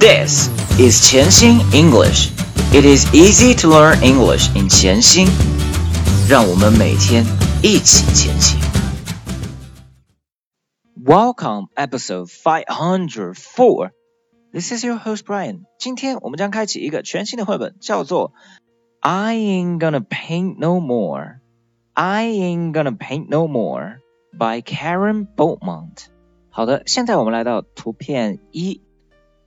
This is 潜心 English. It is easy to learn English in 潜心。让我们每天一起前行。Welcome, episode five hundred four. This is your host Brian. 今天我们将开启一个全新的绘本，叫做 I ain't gonna paint no more. I ain't gonna paint no more by Karen Beaumont. 好的，现在我们来到图片一。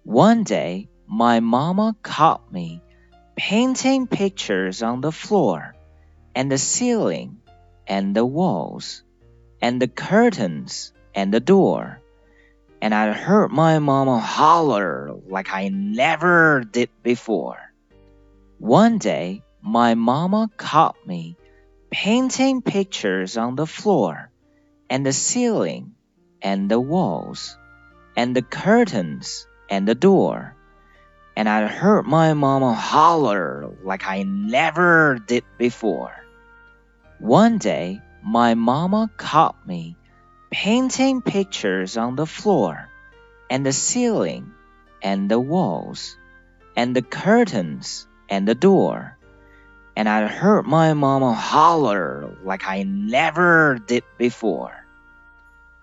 One day, my mama caught me painting pictures on the floor, and the ceiling, and the walls, and the curtains, and the door. And I heard my mama holler like I never did before. One day, my mama caught me painting pictures on the floor, and the ceiling, and the walls, and the curtains, and the door. And I heard my mama holler like I never did before. One day, my mama caught me painting pictures on the floor, and the ceiling, and the walls, and the curtains, and the door. And I heard my mama holler like I never did before.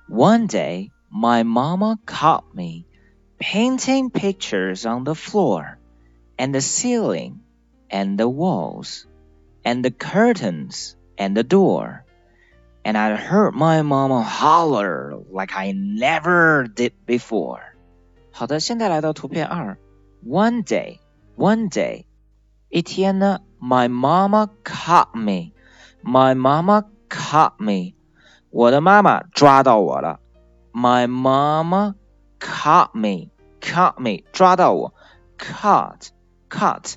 One day, my mama caught me painting pictures on the floor, and the ceiling, and the walls, and the curtains, and the door. And I heard my mama holler like I never did before. 好的，现在来到图片二。One day, one day，一天呢，My mama caught me. My mama caught me. 我的妈妈抓到我了。My mama caught me. Caught me，抓到我。Caught, caught,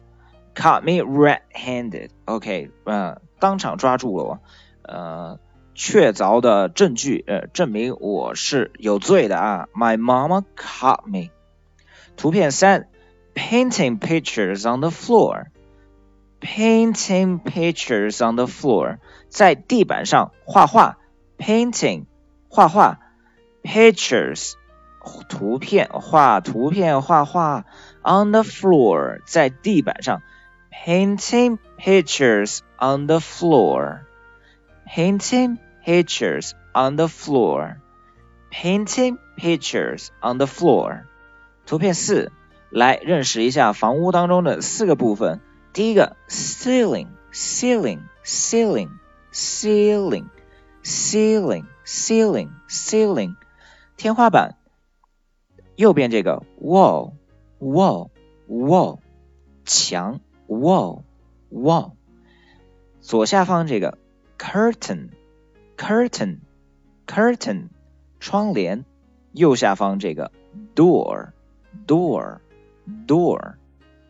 caught me red-handed. OK，呃，当场抓住了我。呃，确凿的证据，呃，证明我是有罪的啊。My mama caught me。图片三，painting pictures on the floor。Painting pictures on the floor，在地板上画画。Painting，画画。Pictures。 图片画图片画画，on the floor 在地板上，painting pictures on the floor，painting pictures on the floor，painting pictures on the floor。图片四，来认识一下房屋当中的四个部分。第一个，ceiling，ceiling，ceiling，ceiling，ceiling，ceiling，天花板。 右边这个 wall wall wall 墙 wall wall，左下方这个 curtain curtain curtain 窗帘，右下方这个 door door door。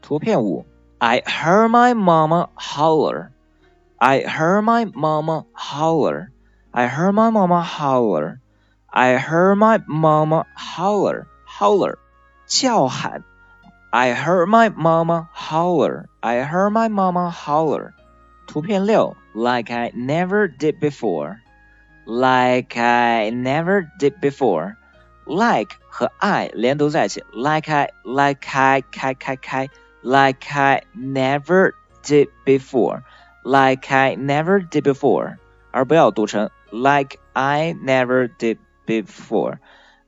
图片五，I heard my mama holler。I heard my mama holler. I heard my mama holler. I heard my mama holler holler 叫喊。I heard my mama holler. I heard my mama holler. 图片六，like I never did before. Like I never did before. Like 和 I 连读在一起，like I like I 开开开，like I never did before. Like I never did before，而不要读成 like I never did before。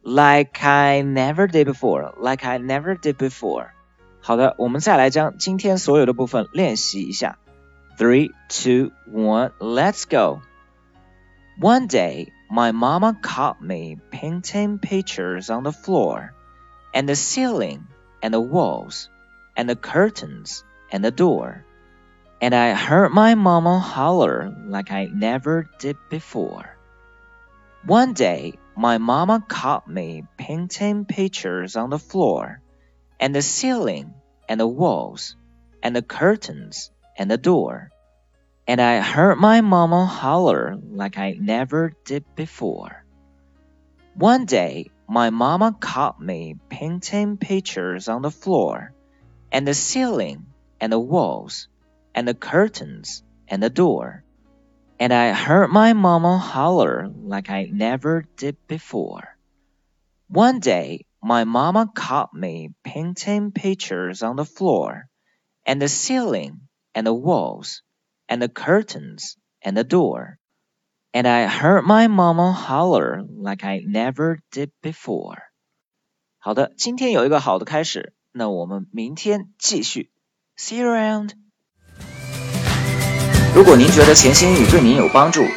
like I never did before, like I never did before. 好的，我们再来将今天所有的部分练习一下。Three, two, one, let's go. One day, my mama caught me painting pictures on the floor, and the ceiling, and the walls, and the curtains, and the door. And I heard my mama holler like I never did before. One day, my mama caught me painting pictures on the floor, and the ceiling, and the walls, and the curtains, and the door. And I heard my mama holler like I never did before. One day, my mama caught me painting pictures on the floor, and the ceiling, and the walls, and the curtains, and the door and I heard my mama holler like I never did before. One day, my mama caught me painting pictures on the floor, and the ceiling, and the walls, and the curtains, and the door. And I heard my mama holler like I never did before. 好的，今天有一个好的开始，那我们明天继续。See you around. 如果您觉得钱新宇对您有帮助，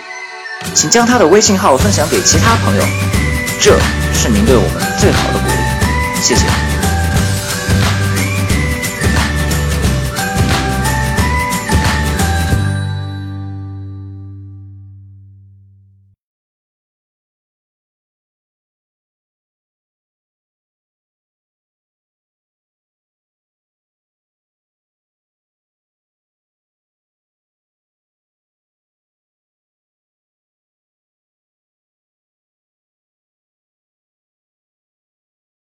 请将他的微信号分享给其他朋友，这是您对我们最好的鼓励。谢谢。